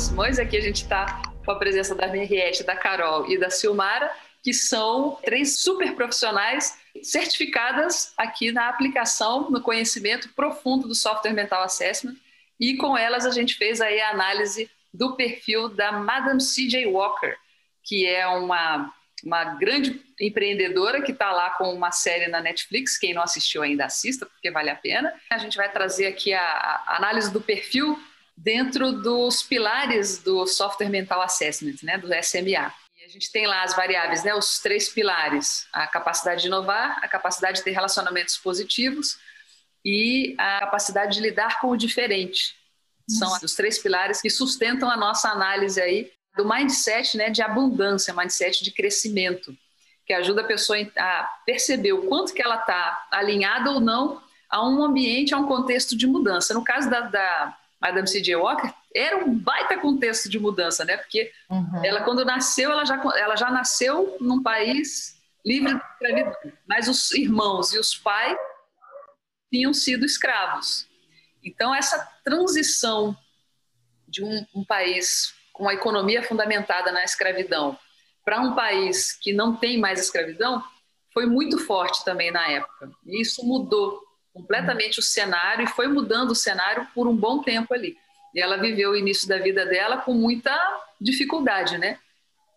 Simões. Aqui a gente está com a presença da Henriette, da Carol e da Silmara, que são três super profissionais certificadas aqui na aplicação, no conhecimento profundo do software mental assessment. E com elas a gente fez aí a análise do perfil da Madame C.J. Walker, que é uma, uma grande empreendedora que está lá com uma série na Netflix. Quem não assistiu ainda assista, porque vale a pena. A gente vai trazer aqui a, a análise do perfil dentro dos pilares do Software Mental Assessment, né, do SMA. E a gente tem lá as variáveis, né, os três pilares: a capacidade de inovar, a capacidade de ter relacionamentos positivos e a capacidade de lidar com o diferente. São os três pilares que sustentam a nossa análise aí do mindset né, de abundância, mindset de crescimento, que ajuda a pessoa a perceber o quanto que ela está alinhada ou não a um ambiente, a um contexto de mudança. No caso da, da Madame C.J. Walker, era um baita contexto de mudança, né? Porque uhum. ela, quando nasceu, ela já, ela já nasceu num país livre de escravidão, mas os irmãos e os pais tinham sido escravos. Então, essa transição de um, um país com a economia fundamentada na escravidão para um país que não tem mais escravidão foi muito forte também na época. E isso mudou completamente o cenário e foi mudando o cenário por um bom tempo ali. E ela viveu o início da vida dela com muita dificuldade, né?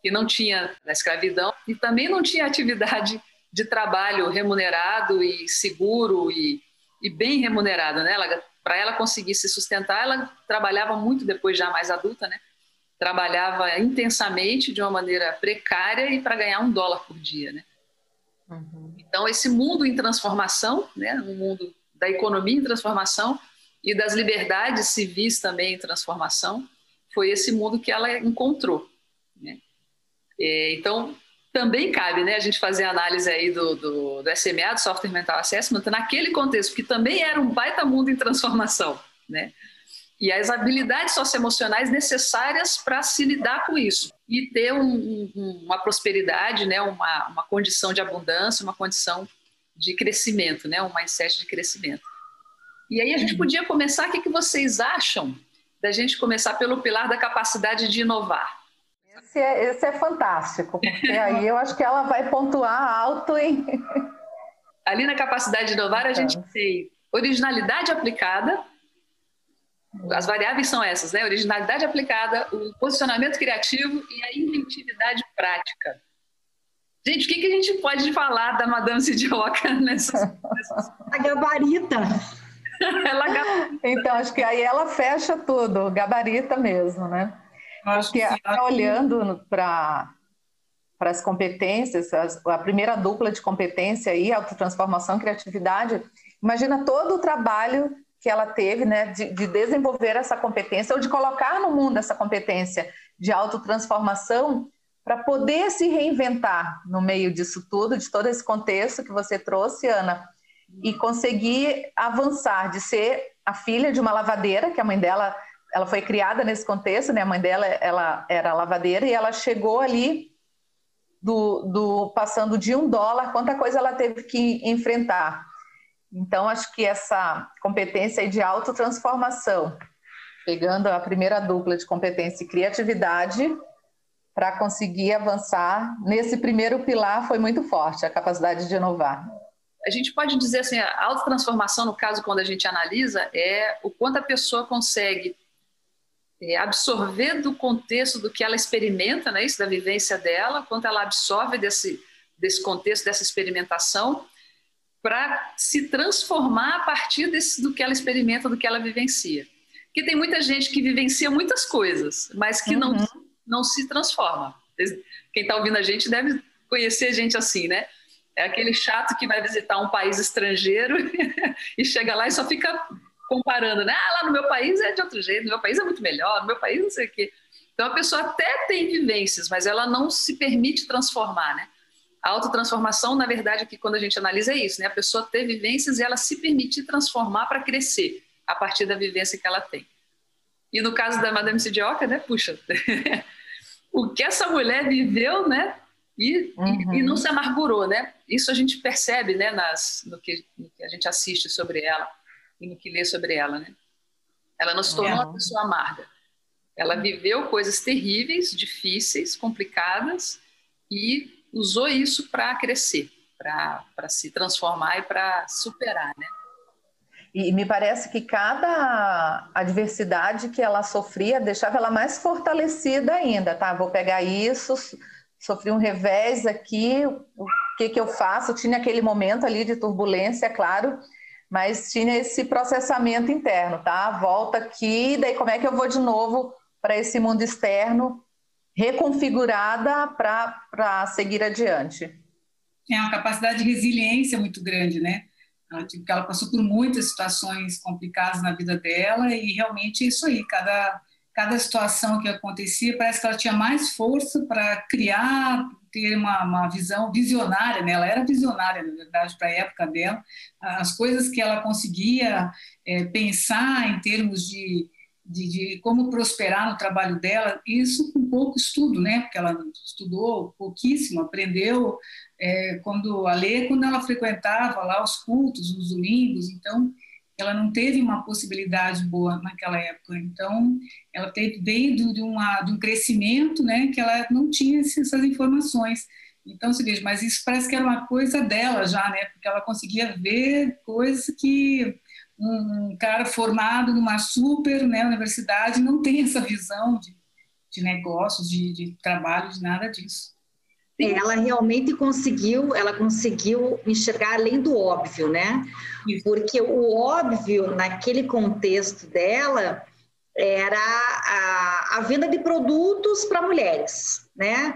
Que não tinha a escravidão e também não tinha atividade de trabalho remunerado e seguro e, e bem remunerado, né? Para ela conseguir se sustentar, ela trabalhava muito depois já mais adulta, né? Trabalhava intensamente de uma maneira precária e para ganhar um dólar por dia, né? Uhum. Então, esse mundo em transformação, né, um mundo da economia em transformação e das liberdades civis também em transformação, foi esse mundo que ela encontrou. Né? E, então, também cabe né, a gente fazer a análise aí do, do, do SMA, do Software Mental Assessment, naquele contexto, que também era um baita mundo em transformação. Né? E as habilidades socioemocionais necessárias para se lidar com isso e ter um, um, uma prosperidade, né, uma, uma condição de abundância, uma condição de crescimento, né, um mindset de crescimento. E aí a gente podia começar, o que, que vocês acham da gente começar pelo pilar da capacidade de inovar? Esse é, esse é fantástico, porque aí eu acho que ela vai pontuar alto em... Ali na capacidade de inovar a gente tem originalidade aplicada, as variáveis são essas, né? Originalidade aplicada, o posicionamento criativo e a inventividade prática. Gente, o que, que a gente pode falar da Madame Sidioca nessas. A gabarita. ela gabarita. Então, acho que aí ela fecha tudo, gabarita mesmo, né? Acho que, que tá olhando para para as competências, as, a primeira dupla de competência aí, autotransformação e criatividade, imagina todo o trabalho que ela teve, né, de, de, desenvolver essa competência ou de colocar no mundo essa competência de autotransformação para poder se reinventar no meio disso tudo, de todo esse contexto que você trouxe, Ana, e conseguir avançar de ser a filha de uma lavadeira, que a mãe dela, ela foi criada nesse contexto, né? A mãe dela, ela era lavadeira e ela chegou ali do, do passando de um dólar, quanta coisa ela teve que enfrentar então, acho que essa competência de autotransformação, pegando a primeira dupla de competência e criatividade, para conseguir avançar nesse primeiro pilar foi muito forte, a capacidade de inovar. A gente pode dizer assim, a autotransformação, no caso, quando a gente analisa, é o quanto a pessoa consegue é, absorver do contexto do que ela experimenta, né, isso da vivência dela, quanto ela absorve desse, desse contexto, dessa experimentação, para se transformar a partir desse, do que ela experimenta, do que ela vivencia. Porque tem muita gente que vivencia muitas coisas, mas que uhum. não, não se transforma. Quem está ouvindo a gente deve conhecer gente assim, né? É aquele chato que vai visitar um país estrangeiro e chega lá e só fica comparando, né? Ah, lá no meu país é de outro jeito, no meu país é muito melhor, no meu país não sei o quê. Então a pessoa até tem vivências, mas ela não se permite transformar, né? A autotransformação, na verdade, aqui quando a gente analisa é isso, né? A pessoa ter vivências e ela se permitir transformar para crescer a partir da vivência que ela tem. E no caso da Madame Sidioca, né? Puxa, o que essa mulher viveu, né? E, uhum. e, e, não se amargurou, né? Isso a gente percebe, né? Nas, no, que, no que a gente assiste sobre ela e no que lê sobre ela, né? Ela não se tornou é. uma pessoa amarga. Ela viveu coisas terríveis, difíceis, complicadas e usou isso para crescer, para se transformar e para superar, né? E me parece que cada adversidade que ela sofria deixava ela mais fortalecida ainda, tá? Vou pegar isso, sofri um revés aqui, o que, que eu faço? Tinha aquele momento ali de turbulência, claro, mas tinha esse processamento interno, tá? Volta aqui, daí como é que eu vou de novo para esse mundo externo, reconfigurada para seguir adiante? É uma capacidade de resiliência muito grande, né? Ela, tipo, ela passou por muitas situações complicadas na vida dela e realmente é isso aí, cada, cada situação que acontecia, parece que ela tinha mais força para criar, ter uma, uma, visão visionária, né? ela era visionária, na verdade, para a época dela, as coisas que ela conseguia é, pensar em termos de, de, de, como prosperar no trabalho dela, isso com pouco estudo, né? porque ela estudou pouquíssimo, aprendeu é, quando a ler quando ela frequentava lá os cultos nos domingos, então ela não teve uma possibilidade boa naquela época. Então ela teve veio de, uma, de um crescimento, né, que ela não tinha essas informações. Então se veja, mas isso parece que era uma coisa dela já, né, porque ela conseguia ver coisas que um cara formado numa super né, universidade não tem essa visão de, de negócios, de, de trabalho, de nada disso. Ela realmente conseguiu, ela conseguiu enxergar além do óbvio, né? Porque o óbvio naquele contexto dela era a, a venda de produtos para mulheres, né?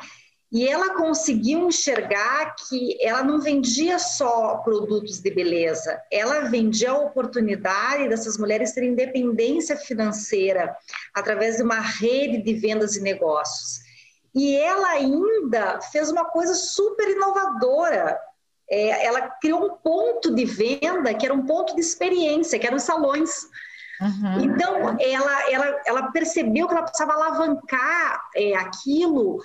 E ela conseguiu enxergar que ela não vendia só produtos de beleza, ela vendia a oportunidade dessas mulheres terem independência financeira através de uma rede de vendas e negócios. E ela ainda fez uma coisa super inovadora. É, ela criou um ponto de venda que era um ponto de experiência, que eram os salões. Uhum. Então, ela, ela, ela percebeu que ela precisava alavancar é, aquilo,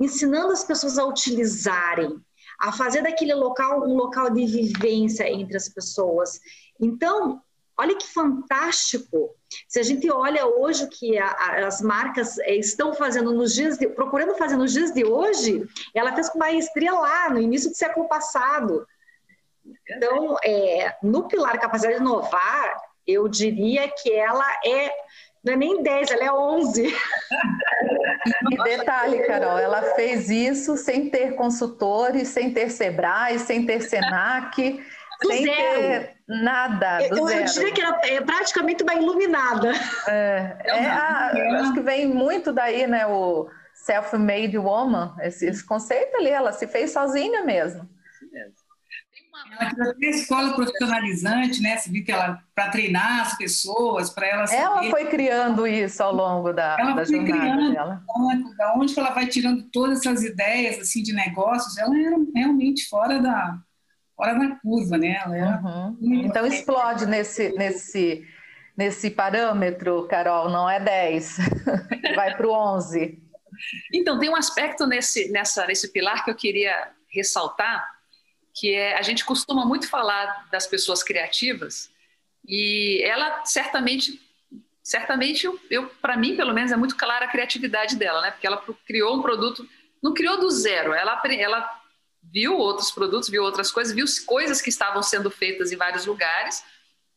ensinando as pessoas a utilizarem, a fazer daquele local um local de vivência entre as pessoas. Então, Olha que fantástico! Se a gente olha hoje o que a, a, as marcas eh, estão fazendo nos dias, de, procurando fazer nos dias de hoje, ela fez com maestria lá no início do século passado. Então, é, no pilar capacidade de inovar, eu diria que ela é não é nem 10, ela é 11. E detalhe, Carol, ela fez isso sem ter consultores, sem ter Sebrae, sem ter Senac do sem zero. ter nada. Do eu, zero. eu diria que ela é praticamente uma iluminada. É, é a, acho que vem muito daí, né? O self-made woman, esse, esse, conceito ali, ela se fez sozinha mesmo. Ela criou a escola profissionalizante, né? Você viu que ela para treinar as pessoas, para elas. Ela saber... foi criando isso ao longo da, ela da foi jornada criando, dela. Da onde que ela vai tirando todas essas ideias assim de negócios? Ela era realmente fora da fora da curva, né? Uhum. Então explode nesse, nesse, nesse parâmetro, Carol, não é 10, vai para o 11. Então, tem um aspecto nesse, nessa, nesse pilar que eu queria ressaltar, que é a gente costuma muito falar das pessoas criativas e ela certamente certamente eu, eu para mim pelo menos é muito clara a criatividade dela né porque ela criou um produto não criou do zero ela ela viu outros produtos, viu outras coisas, viu coisas que estavam sendo feitas em vários lugares,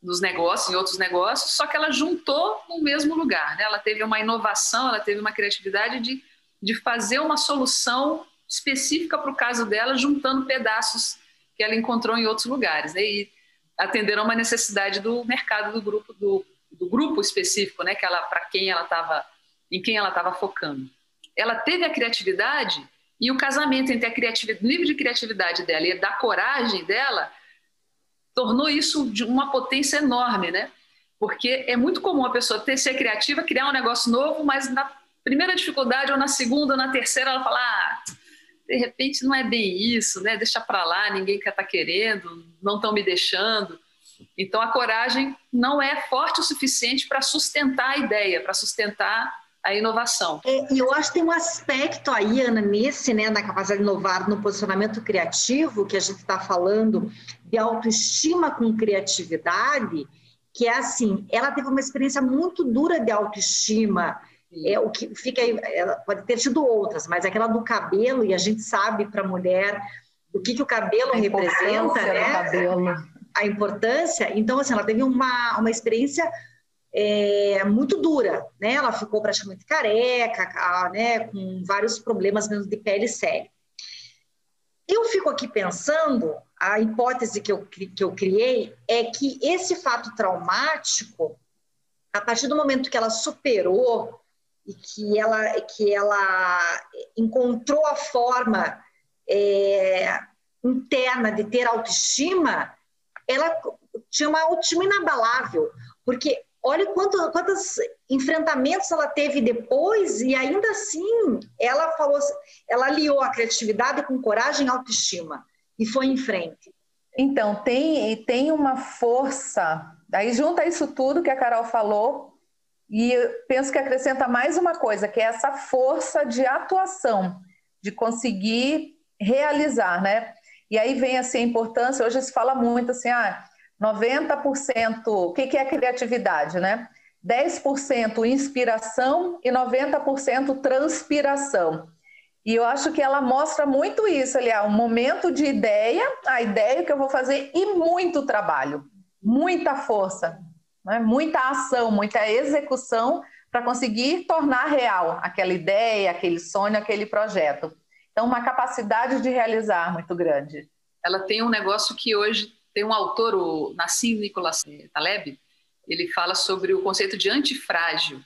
nos negócios, em outros negócios, só que ela juntou no mesmo lugar. Né? Ela teve uma inovação, ela teve uma criatividade de, de fazer uma solução específica para o caso dela, juntando pedaços que ela encontrou em outros lugares. Né? E atenderam uma necessidade do mercado do grupo, do, do grupo específico, né? que ela, para quem ela estava, em quem ela estava focando. Ela teve a criatividade e o casamento entre a criatividade, o nível de criatividade dela e da coragem dela tornou isso de uma potência enorme, né? Porque é muito comum a pessoa ter ser criativa, criar um negócio novo, mas na primeira dificuldade ou na segunda ou na terceira ela fala: ah, de repente não é bem isso, né? Deixa para lá, ninguém quer tá querendo, não estão me deixando. Então a coragem não é forte o suficiente para sustentar a ideia, para sustentar a inovação. É, e eu acho que tem um aspecto aí, Ana, nesse, né, na capacidade de inovar no posicionamento criativo, que a gente está falando de autoestima com criatividade, que é assim, ela teve uma experiência muito dura de autoestima, é o que fica ela pode ter tido outras, mas aquela do cabelo e a gente sabe para a mulher o que, que o cabelo representa, né? Cabelo. A importância. Então, assim, ela teve uma, uma experiência é, muito dura, né? Ela ficou praticamente careca, né? Com vários problemas mesmo de pele séria. Eu fico aqui pensando, a hipótese que eu, que eu criei é que esse fato traumático, a partir do momento que ela superou e que ela, que ela encontrou a forma é, interna de ter autoestima, ela tinha uma autoestima inabalável, porque olha quanto, quantos enfrentamentos ela teve depois e ainda assim ela falou, ela aliou a criatividade com coragem e autoestima e foi em frente. Então tem tem uma força. Aí junta isso tudo que a Carol falou e penso que acrescenta mais uma coisa que é essa força de atuação, de conseguir realizar, né? E aí vem assim a importância, hoje se fala muito assim, ah, 90%, o que, é criatividade, né? 10% inspiração e 90% transpiração. E eu acho que ela mostra muito isso, ali, um momento de ideia, a ideia que eu vou fazer e muito trabalho, muita força, né? muita ação, muita execução para conseguir tornar real aquela ideia, aquele sonho, aquele projeto. Então, uma capacidade de realizar muito grande. Ela tem um negócio que hoje tem um autor, o Nassim Nicolas Taleb, ele fala sobre o conceito de antifrágil.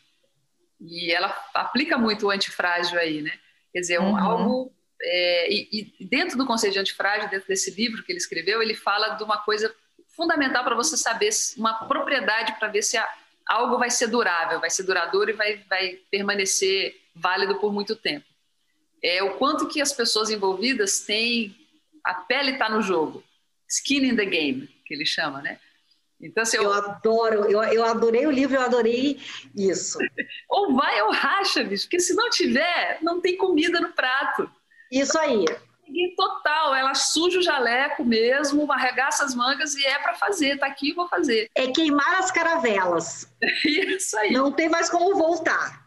E ela aplica muito o antifrágil aí, né? Quer dizer, um, uhum. algo. É, e, e, dentro do conceito de antifrágil, dentro desse livro que ele escreveu, ele fala de uma coisa fundamental para você saber, uma propriedade para ver se algo vai ser durável, vai ser duradouro e vai, vai permanecer válido por muito tempo é o quanto que as pessoas envolvidas têm a pele está no jogo, skin in the game, que ele chama, né? Então, assim, eu, eu adoro, eu, eu adorei o livro, eu adorei isso. ou vai ou racha, bicho, porque se não tiver, não tem comida no prato. Isso aí. Total, ela suja o jaleco mesmo, arregaça as mangas e é para fazer, tá aqui, vou fazer. É queimar as caravelas. Isso aí. Não tem mais como voltar.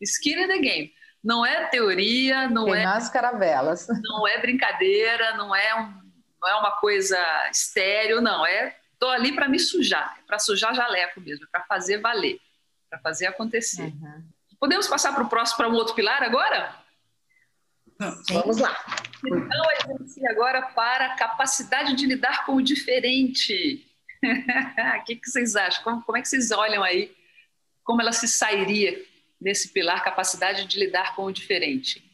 Skin in the game. Não é teoria, não Tem é. Nas caravelas. Não é brincadeira, não é, um, não é uma coisa estéreo, não. É tô ali para me sujar, é para sujar jaleco mesmo, para fazer valer, para fazer acontecer. Uhum. Podemos passar para o próximo, para um outro pilar agora? Vamos lá. Então, a gente agora para a capacidade de lidar com o diferente. O que, que vocês acham? Como, como é que vocês olham aí? Como ela se sairia nesse pilar capacidade de lidar com o diferente?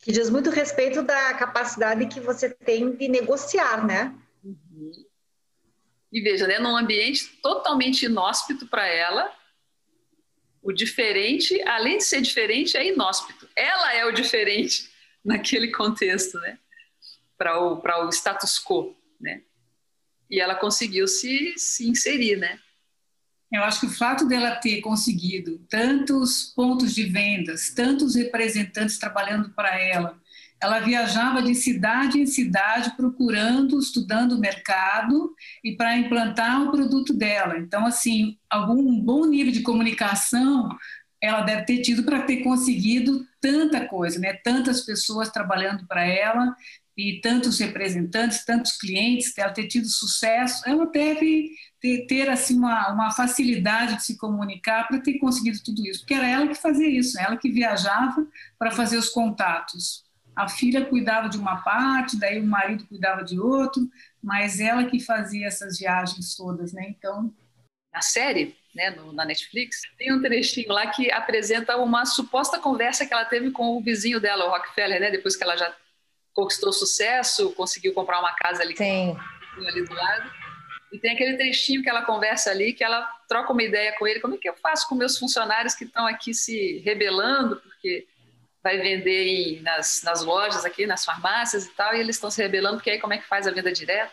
Que diz muito respeito da capacidade que você tem de negociar, né? Uhum. E veja, né, num ambiente totalmente inóspito para ela, o diferente, além de ser diferente, é inóspito. Ela é o diferente naquele contexto, né? Para o, o status quo, né? E ela conseguiu se, se inserir, né? Eu acho que o fato dela ter conseguido tantos pontos de vendas, tantos representantes trabalhando para ela, ela viajava de cidade em cidade procurando, estudando o mercado e para implantar o produto dela. Então, assim, algum bom nível de comunicação ela deve ter tido para ter conseguido tanta coisa, né? Tantas pessoas trabalhando para ela e tantos representantes, tantos clientes, ela ter tido sucesso. Ela deve ter, ter assim uma, uma facilidade de se comunicar para ter conseguido tudo isso, porque era ela que fazia isso, ela que viajava para fazer os contatos. A filha cuidava de uma parte, daí o marido cuidava de outro, mas ela que fazia essas viagens todas, né? Então, na série, né, no, na Netflix, tem um trechinho lá que apresenta uma suposta conversa que ela teve com o vizinho dela, o Rockefeller, né? Depois que ela já conquistou sucesso, conseguiu comprar uma casa ali, Sim. ali do lado. E tem aquele trechinho que ela conversa ali, que ela troca uma ideia com ele. Como é que eu faço com meus funcionários que estão aqui se rebelando, porque vai vender em, nas, nas lojas aqui, nas farmácias e tal, e eles estão se rebelando, porque aí como é que faz a venda direta?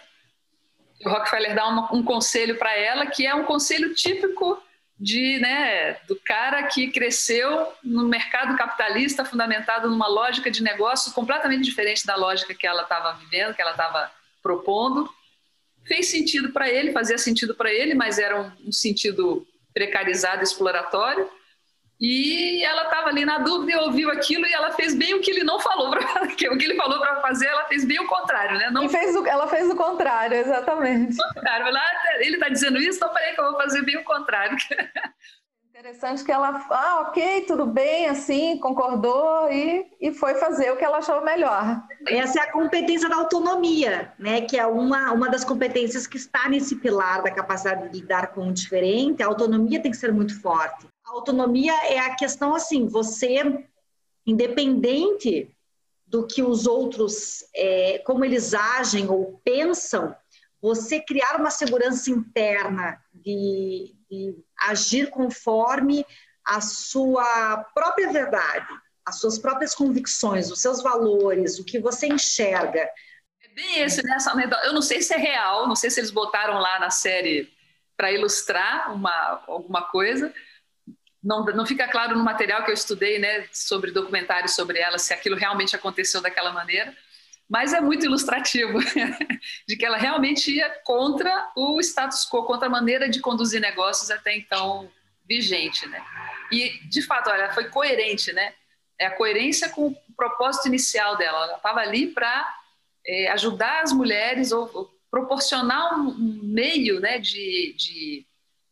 O Rockefeller dá uma, um conselho para ela, que é um conselho típico de, né, do cara que cresceu no mercado capitalista fundamentado numa lógica de negócio completamente diferente da lógica que ela estava vivendo, que ela estava propondo fez sentido para ele, fazia sentido para ele, mas era um, um, sentido precarizado, exploratório. E ela estava ali na dúvida e ouviu aquilo e ela fez bem o que ele não falou para o que ele falou para fazer, ela fez bem o contrário, né? Não... Fez o, ela fez o contrário, exatamente. O contrário. ele está dizendo isso, então falei que eu vou fazer bem o contrário. Interessante que ela, ah, ok, tudo bem, assim, concordou e, e foi fazer o que ela achou melhor. Essa é a competência da autonomia, né? Que é uma, uma das competências que está nesse pilar da capacidade de lidar com o diferente. A autonomia tem que ser muito forte. Autonomia é a questão assim, você, independente do que os outros, é, como eles agem ou pensam, você criar uma segurança interna de, de agir conforme a sua própria verdade, as suas próprias convicções, os seus valores, o que você enxerga. É bem esse, né? Eu não sei se é real, não sei se eles botaram lá na série para ilustrar uma, alguma coisa. Não, não fica claro no material que eu estudei, né, sobre documentários sobre ela, se aquilo realmente aconteceu daquela maneira mas é muito ilustrativo de que ela realmente ia contra o status quo, contra a maneira de conduzir negócios até então vigente, né? E de fato, olha, foi coerente, né? É a coerência com o propósito inicial dela. Ela estava ali para é, ajudar as mulheres ou, ou proporcionar um, um, meio, né, de, de,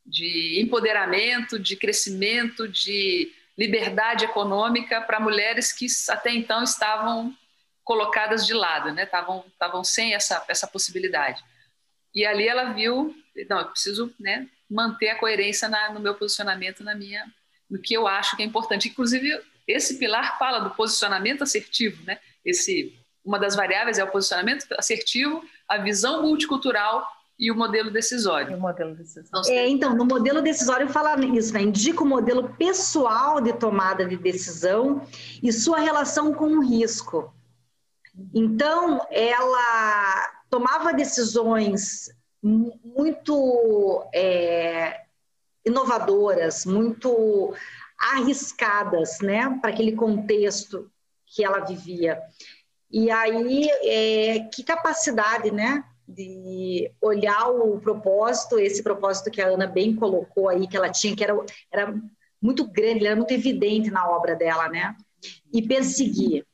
de empoderamento, de crescimento, de liberdade econômica para mulheres que até então estavam colocadas de lado, né? Estavam estavam sem essa essa possibilidade. E ali ela viu, não, eu preciso, né, manter a coerência na, no meu posicionamento, na minha, no que eu acho que é importante. Inclusive esse pilar fala do posicionamento assertivo, né? Esse uma das variáveis é o posicionamento assertivo, a visão multicultural e o modelo decisório. o modelo decisório. É, então, no modelo decisório fala isso, né? indica o modelo pessoal de tomada de decisão e sua relação com o risco. Então, ela tomava decisões muito é, inovadoras, muito arriscadas, né, para aquele contexto que ela vivia. E aí, é, que capacidade, né, de olhar o propósito, esse propósito que a Ana bem colocou aí, que ela tinha, que era, era muito grande, era muito evidente na obra dela, né, e perseguir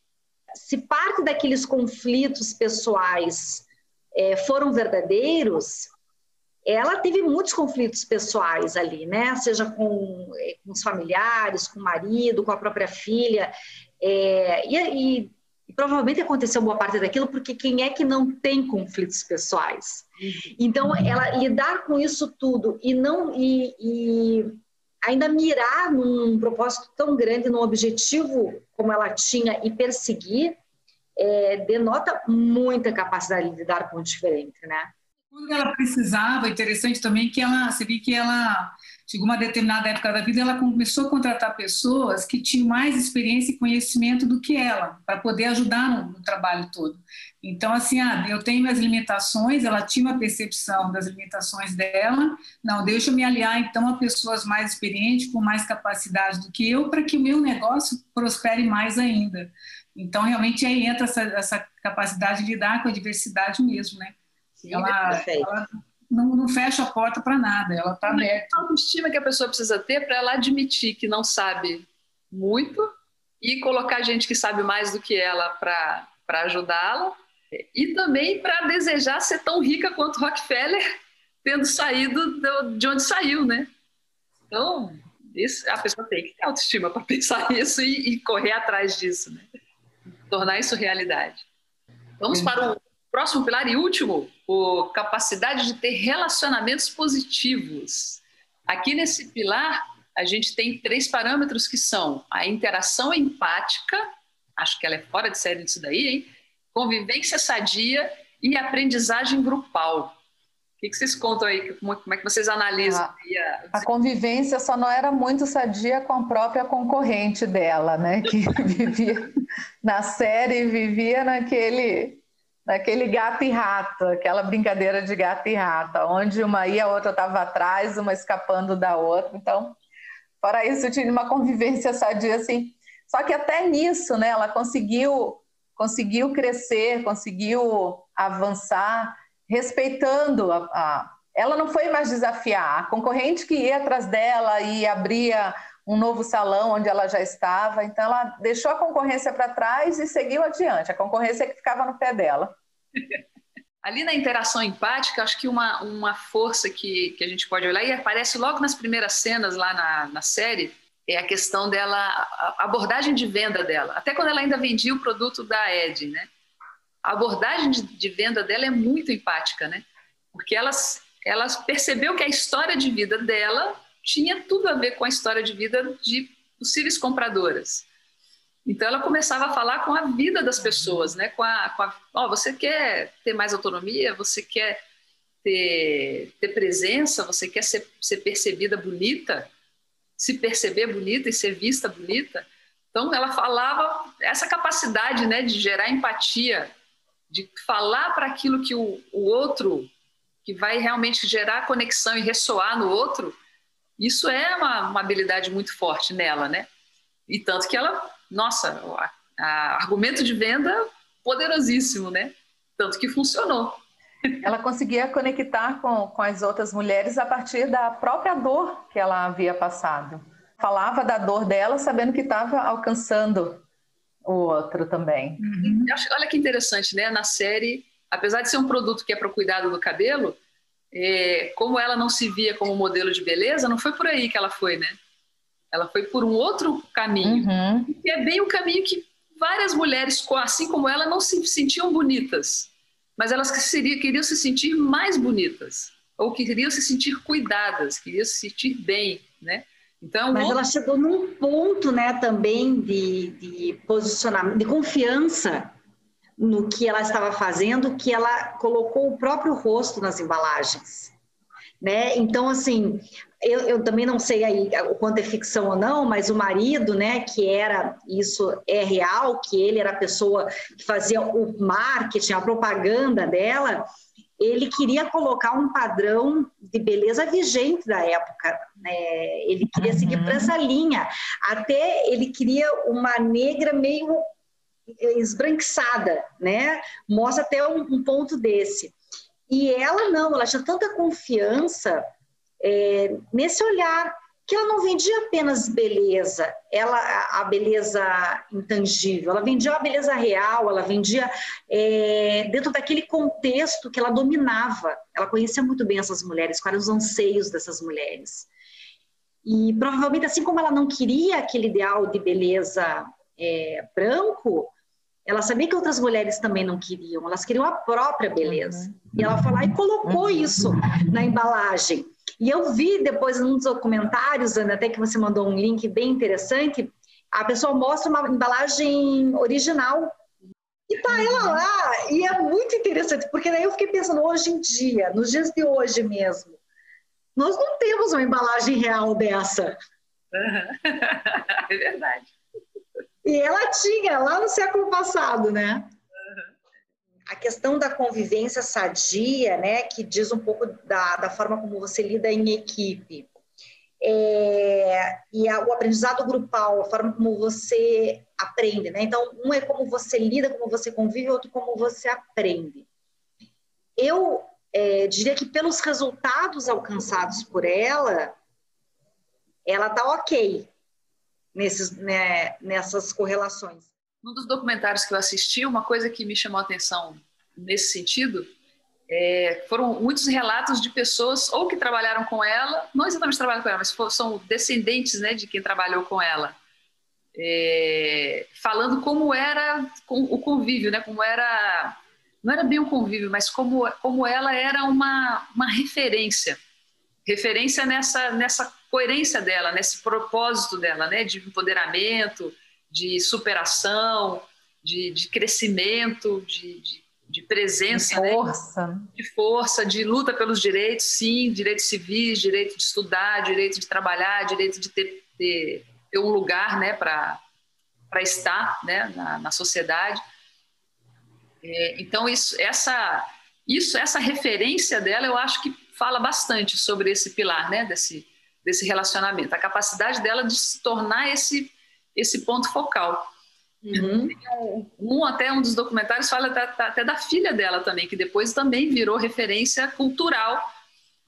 se parte daqueles conflitos pessoais é, foram verdadeiros, ela teve muitos conflitos pessoais ali, né? Seja com, com os familiares, com o marido, com a própria filha. É, e, e, e, provavelmente aconteceu boa parte daquilo, porque quem é que não tem conflitos pessoais? Então, ela lidar com isso tudo e não e, e ainda mirar num propósito tão grande, num objetivo como ela tinha e perseguir, é, denota muita capacidade de lidar com o diferente, né? Quando ela precisava, interessante também que ela, você viu que ela, chegou uma determinada época da vida, ela começou a contratar pessoas que tinham mais experiência e conhecimento do que ela, para poder ajudar no, no, trabalho todo. Então, assim, ah, eu tenho minhas limitações, ela tinha uma percepção das limitações dela, não, deixa eu me aliar então a pessoas mais experientes, com mais capacidade do que eu, para que o meu negócio prospere mais ainda. Então, realmente, aí entra essa, essa capacidade de lidar com a diversidade mesmo, né? Sim, ela, ela não, não, fecha a porta para nada, ela está aberta. A autoestima que a pessoa precisa ter para ela admitir que não sabe muito e colocar gente que sabe mais do que ela para ajudá-la e também para desejar ser tão rica quanto Rockefeller, tendo saído do, de onde saiu, né? Então, isso, a pessoa tem que ter autoestima para pensar isso e, e, correr atrás disso, né? Tornar isso realidade. Vamos para o próximo pilar e último, o capacidade de ter relacionamentos positivos. Aqui nesse pilar, a gente tem três parâmetros que são a interação empática, acho que ela é fora de série disso daí, hein? convivência sadia e aprendizagem grupal. O que, vocês contam aí? Como, é que vocês analisam? A, a, convivência só não era muito sadia com a própria concorrente dela, né? Que vivia na série, vivia naquele, naquele gato e rato, aquela brincadeira de gato e rato, onde uma ia, a outra estava atrás, uma escapando da outra. Então, fora isso, tinha uma convivência sadia, assim. Só que até nisso, né? Ela conseguiu conseguiu crescer, conseguiu avançar, respeitando a, a, ela não foi mais desafiar a concorrente que ia atrás dela e abria um novo salão onde ela já estava. Então, ela deixou a concorrência para trás e seguiu adiante. A concorrência que ficava no pé dela. Ali na interação empática, acho que uma, uma força que, que a gente pode olhar, e aparece logo nas primeiras cenas lá na, na série, é a questão dela, a abordagem de venda dela. Até quando ela ainda vendia o produto da Ed, né? A abordagem de, de venda dela é muito empática, né? Porque ela, ela percebeu que a história de vida dela tinha tudo a ver com a história de vida de possíveis compradoras. Então ela começava a falar com a vida das pessoas, né? Com a, com a oh, você quer ter mais autonomia, você quer ter, ter presença, você quer ser, ser percebida bonita, se perceber bonita e ser vista bonita. Então ela falava essa capacidade, né, de gerar empatia, de falar para aquilo que o, o outro, que vai realmente gerar conexão e ressoar no outro, isso é uma, uma habilidade muito forte nela, né? E tanto que ela, nossa, a, a argumento de venda poderosíssimo, né? Tanto que funcionou. Ela conseguia conectar com, com as outras mulheres a partir da própria dor que ela havia passado. Falava da dor dela, sabendo que estava alcançando o outro também. Uhum. Olha que interessante, né? Na série, apesar de ser um produto que é para o cuidado do cabelo, é, como ela não se via como modelo de beleza, não foi por aí que ela foi, né? Ela foi por um outro caminho. Uhum. E é bem o caminho que várias mulheres, assim como ela, não se sentiam bonitas, mas elas queriam se sentir mais bonitas, ou queriam se sentir cuidadas, queriam se sentir bem, né? Então, mas ela chegou num ponto, né, também de, de posicionamento, de confiança no que ela estava fazendo, que ela colocou o próprio rosto nas embalagens. Né? Então, assim, eu, eu, também não sei aí o quanto é ficção ou não, mas o marido, né, que era, isso é real, que ele era a pessoa que fazia o marketing, a propaganda dela, ele queria colocar um padrão de beleza vigente da época, né? ele queria seguir por uhum. essa linha, até ele queria uma negra meio esbranquiçada, né? Mostra até um, um ponto desse. E ela não, ela tinha tanta confiança é, nesse olhar que ela não vendia apenas beleza, ela a beleza intangível, ela vendia a beleza real, ela vendia é, dentro daquele contexto que ela dominava. Ela conhecia muito bem essas mulheres, quais eram os anseios dessas mulheres. E provavelmente, assim como ela não queria aquele ideal de beleza é, branco, ela sabia que outras mulheres também não queriam, elas queriam a própria beleza. Uhum. E ela lá e colocou uhum. isso na embalagem. E eu vi depois num dos documentários, Ana, até que você mandou um link bem interessante, a pessoa mostra uma embalagem original. E tá ela uhum. lá, e é muito interessante, porque daí eu fiquei pensando, hoje em dia, nos dias de hoje mesmo, nós não temos uma embalagem real dessa. É verdade. E ela tinha lá no século passado, né? A questão da convivência sadia, né, que diz um pouco da, da forma como você lida em equipe. É, e a, o aprendizado grupal, a forma como você aprende, né? Então, um é como você lida, como você convive, outro como você aprende. Eu é, diria que pelos resultados alcançados por ela, ela tá ok, nesses, né, nessas correlações. Um dos documentários que eu assisti, uma coisa que me chamou a atenção nesse sentido é, foram muitos relatos de pessoas ou que trabalharam com ela, não exatamente trabalharam com ela, mas são descendentes né, de quem trabalhou com ela, é, falando como era o convívio, né, como era não era bem um convívio, mas como, como ela era uma, uma referência, referência nessa, nessa coerência dela, nesse propósito dela, né, de empoderamento, de superação, de, de crescimento, de, de, de presença, de né? força. Né? de força, de luta pelos direitos, sim, direitos civis, direito de estudar, direito de trabalhar, direito de ter, ter, ter um lugar, né, para para estar, né, na, na sociedade. É, então isso, essa, isso, essa referência dela, eu acho que fala bastante sobre esse pilar, né, desse desse relacionamento, a capacidade dela de se tornar esse, esse ponto focal. Uhum. Um, até um dos documentários fala até, até da filha dela também, que depois também virou referência cultural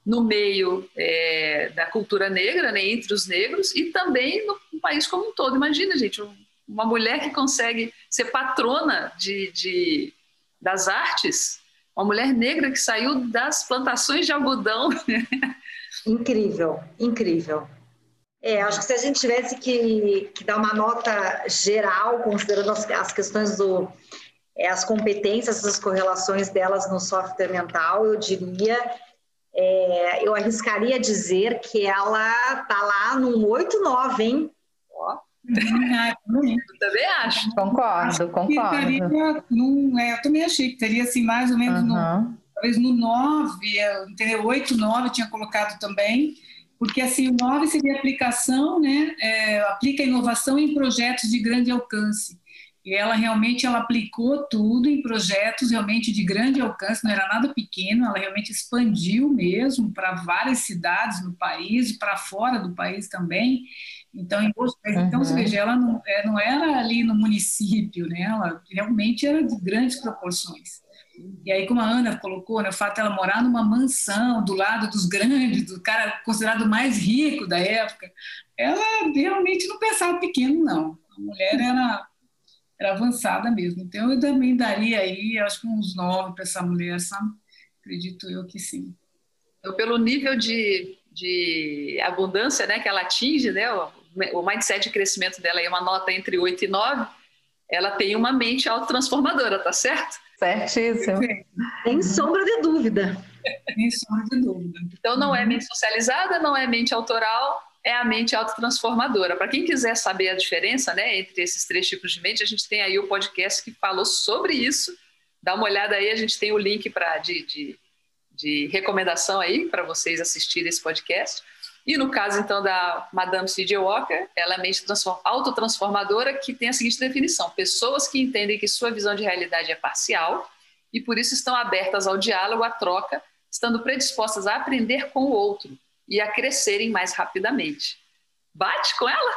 no meio é, da cultura negra, né, entre os negros, e também no, no país como um todo. Imagina, gente, uma mulher que consegue ser patrona de, de, das artes, uma mulher negra que saiu das plantações de algodão. Incrível, incrível. É, acho que se a gente tivesse que, que dar uma nota geral, considerando as, as questões do, é, as competências, as correlações delas no software mental, eu diria, é, eu arriscaria dizer que ela tá lá num 8, 9, hein? Eu também acho. Concordo, acho concordo. Teria, num, é, eu também achei que teria assim, mais ou menos uhum. no, talvez no 9, é, entendeu? 8, 9 tinha colocado também porque assim o 9 seria aplicação, né? É, aplica inovação em projetos de grande alcance. E ela realmente ela aplicou tudo em projetos realmente de grande alcance, não era nada pequeno, ela realmente expandiu mesmo para várias cidades no país para fora do país também. Então, em, uhum. então você veja, ela não, é, não era ali no município, né? ela realmente era de grandes proporções. E aí, como a Ana colocou, né, o fato dela morar numa mansão do lado dos grandes, do cara considerado mais rico da época, ela realmente não pensava pequeno, não. A mulher era era avançada mesmo. Então, eu também daria aí, acho que uns nove para essa mulher, sabe? Acredito eu que sim. Então, pelo nível de, de abundância né, que ela atinge, né, o, mindset de crescimento dela é uma nota entre 8 e 9, ela tem uma mente autotransformadora, tá certo? Certíssimo. Sem sombra de dúvida. Sem sombra de dúvida. Então, não é mente socializada, não é mente autoral, é a mente autotransformadora. Para quem quiser saber a diferença né, entre esses três tipos de mente, a gente tem aí o podcast que falou sobre isso. Dá uma olhada aí, a gente tem o link pra, de, de, de recomendação aí para vocês assistirem esse podcast. E no caso, então, da Madame C.J. Walker, ela é mente autotransformadora que tem a seguinte definição: pessoas que entendem que sua visão de realidade é parcial e por isso estão abertas ao diálogo, à troca, estando predispostas a aprender com o outro, e a crescerem mais rapidamente. Bate com ela?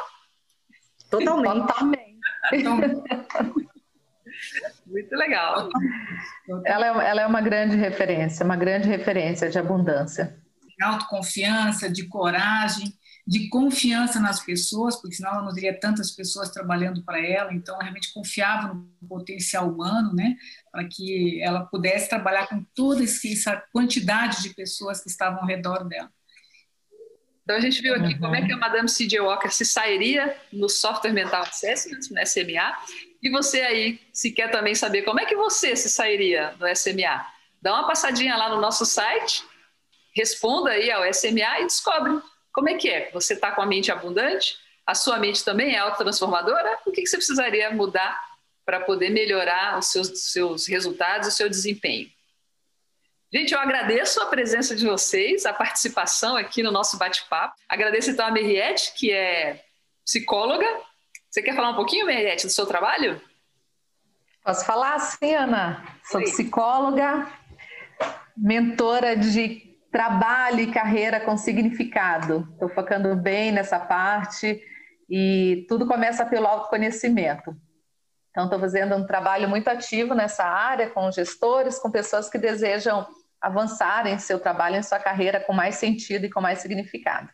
Totalmente. Muito legal. Ela é, ela é uma grande referência, uma grande referência de abundância. De autoconfiança, de coragem, de confiança nas pessoas, porque senão ela não teria tantas pessoas trabalhando para ela, então ela realmente confiava no potencial humano, né, para que ela pudesse trabalhar com toda essa quantidade de pessoas que estavam ao redor dela. Então a gente viu aqui uhum. como é que a Madame C.J. Walker se sairia no Software Mental Assessment, no SMA, e você aí, se quer também saber como é que você se sairia no SMA, dá uma passadinha lá no nosso site, responda aí ao SMA e descobre como é que é. Você está com a mente abundante, a sua mente também é autotransformadora, o que, que você precisaria mudar para poder melhorar os seus, seus resultados, o seu desempenho? Gente, eu agradeço a presença de vocês, a participação aqui no nosso bate-papo. Agradeço então a Meriette, que é psicóloga. Você quer falar um pouquinho, Meriette, do seu trabalho? Posso falar sim, Ana. Sou Oi. psicóloga, mentora de trabalho e carreira com significado. Estou focando bem nessa parte e tudo começa pelo autoconhecimento. Então, estou fazendo um trabalho muito ativo nessa área com gestores, com pessoas que desejam avançar em seu trabalho, em sua carreira com mais sentido e com mais significado.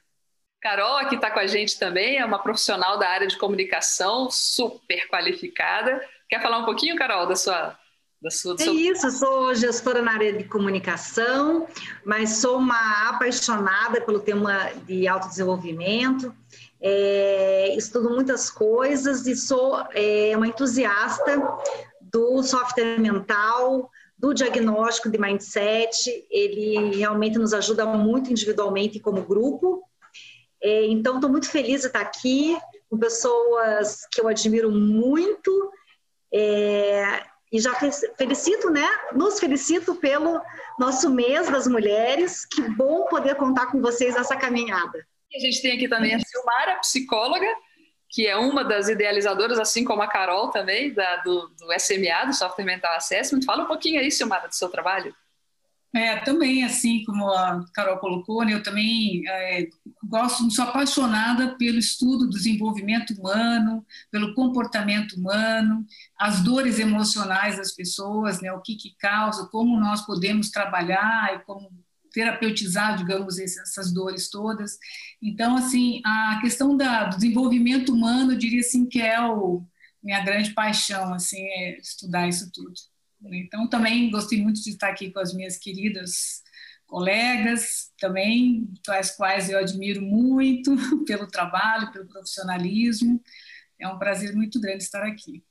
Carol aqui está com a gente também, é uma profissional da área de comunicação, super qualificada. Quer falar um pouquinho, Carol, da sua da sua, é isso, sou gestora na área de comunicação, mas sou uma apaixonada pelo tema de autodesenvolvimento, é, estudo muitas coisas e sou é, uma entusiasta do software mental, do diagnóstico de mindset, ele realmente nos ajuda muito individualmente e como grupo. É, então, estou muito feliz de estar aqui com pessoas que eu admiro muito. É, e já felicito, né? Nos felicito pelo nosso mês das mulheres. Que bom poder contar com vocês nessa caminhada. A gente tem aqui também a Silmara, psicóloga, que é uma das idealizadoras, assim como a Carol também, da, do, do SMA, do Software Mental Assessment. Fala um pouquinho aí, Silmara, do seu trabalho. É, também, assim como a Carol colocou, né, eu também é, gosto, sou apaixonada pelo estudo do desenvolvimento humano, pelo comportamento humano, as dores emocionais das pessoas, né, o que, que causa, como nós podemos trabalhar e como terapeutizar, digamos, essas dores todas. Então, assim, a questão da, do desenvolvimento humano, eu diria assim, que é o minha grande paixão, assim, é estudar isso tudo. Então, também gostei muito de estar aqui com as minhas queridas colegas, também, as quais eu admiro muito pelo trabalho, pelo profissionalismo. É um prazer muito grande estar aqui.